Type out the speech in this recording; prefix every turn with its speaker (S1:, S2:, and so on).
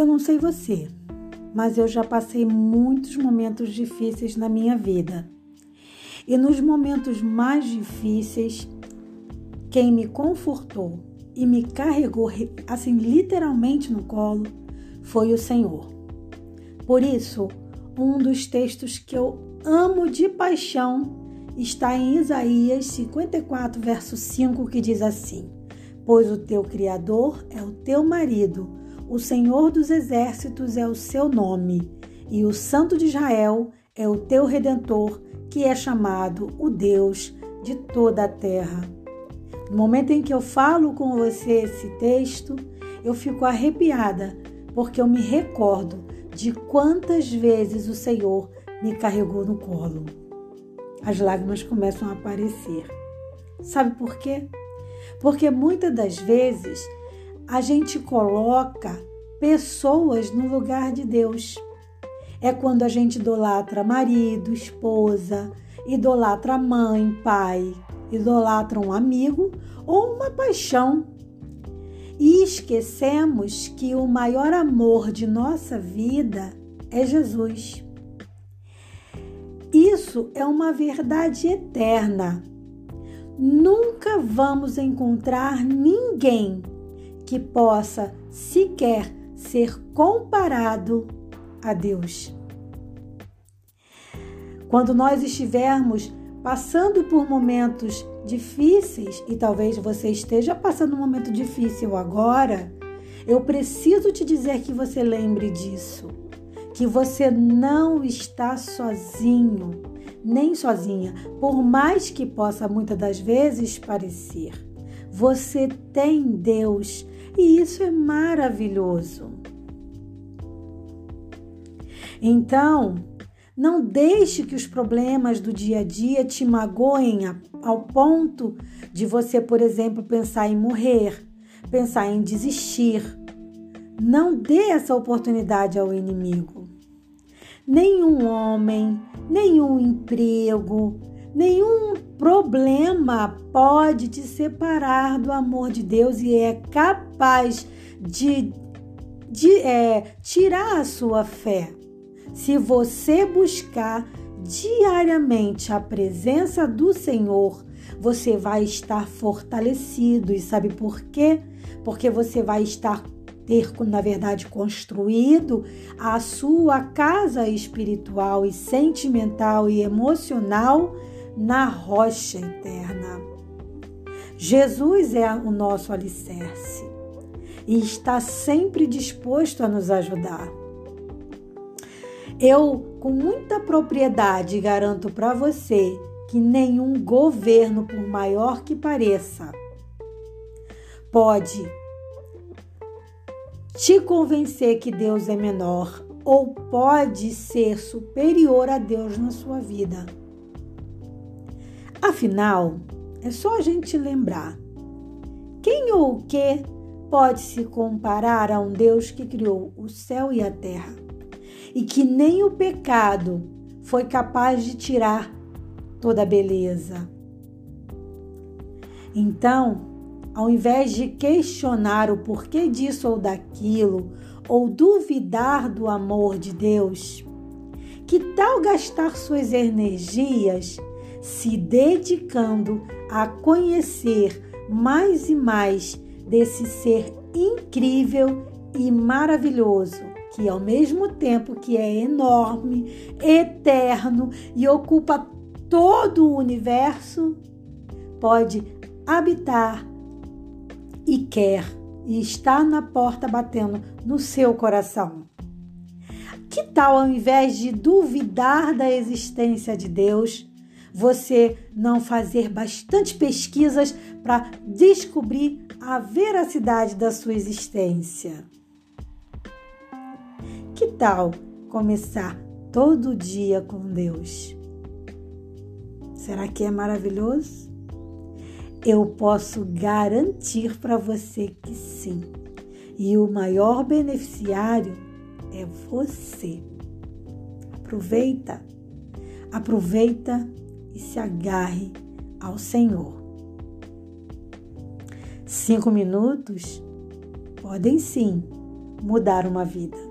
S1: Eu não sei você, mas eu já passei muitos momentos difíceis na minha vida. E nos momentos mais difíceis, quem me confortou e me carregou assim literalmente no colo foi o Senhor. Por isso, um dos textos que eu amo de paixão está em Isaías 54, verso 5, que diz assim: Pois o teu Criador é o teu marido o Senhor dos Exércitos é o seu nome, e o Santo de Israel é o teu redentor, que é chamado o Deus de toda a terra. No momento em que eu falo com você esse texto, eu fico arrepiada, porque eu me recordo de quantas vezes o Senhor me carregou no colo. As lágrimas começam a aparecer. Sabe por quê? Porque muitas das vezes a gente coloca pessoas no lugar de Deus. É quando a gente idolatra marido, esposa, idolatra mãe, pai, idolatra um amigo ou uma paixão. E esquecemos que o maior amor de nossa vida é Jesus. Isso é uma verdade eterna. Nunca vamos encontrar ninguém que possa sequer ser comparado a Deus. Quando nós estivermos passando por momentos difíceis, e talvez você esteja passando um momento difícil agora, eu preciso te dizer que você lembre disso, que você não está sozinho, nem sozinha, por mais que possa muitas das vezes parecer. Você tem Deus e isso é maravilhoso. Então, não deixe que os problemas do dia a dia te magoem ao ponto de você, por exemplo, pensar em morrer, pensar em desistir. Não dê essa oportunidade ao inimigo. Nenhum homem, nenhum emprego, nenhum problema pode te separar do amor de Deus e é capaz de, de é, tirar a sua fé. Se você buscar diariamente a presença do Senhor, você vai estar fortalecido. E sabe por quê? Porque você vai estar ter, na verdade, construído a sua casa espiritual e sentimental e emocional na rocha eterna. Jesus é o nosso alicerce e está sempre disposto a nos ajudar. Eu, com muita propriedade, garanto para você que nenhum governo, por maior que pareça, pode te convencer que Deus é menor ou pode ser superior a Deus na sua vida. Afinal, é só a gente lembrar: quem ou o que pode se comparar a um Deus que criou o céu e a terra e que nem o pecado foi capaz de tirar toda a beleza? Então, ao invés de questionar o porquê disso ou daquilo, ou duvidar do amor de Deus, que tal gastar suas energias se dedicando a conhecer mais e mais desse ser incrível e maravilhoso, que ao mesmo tempo que é enorme, eterno e ocupa todo o universo, pode habitar e quer e está na porta batendo no seu coração. Que tal, ao invés de duvidar da existência de Deus, você não fazer bastante pesquisas para descobrir a veracidade da sua existência. Que tal começar todo dia com Deus? Será que é maravilhoso? Eu posso garantir para você que sim. E o maior beneficiário é você. Aproveita. Aproveita se agarre ao Senhor. Cinco minutos podem sim mudar uma vida.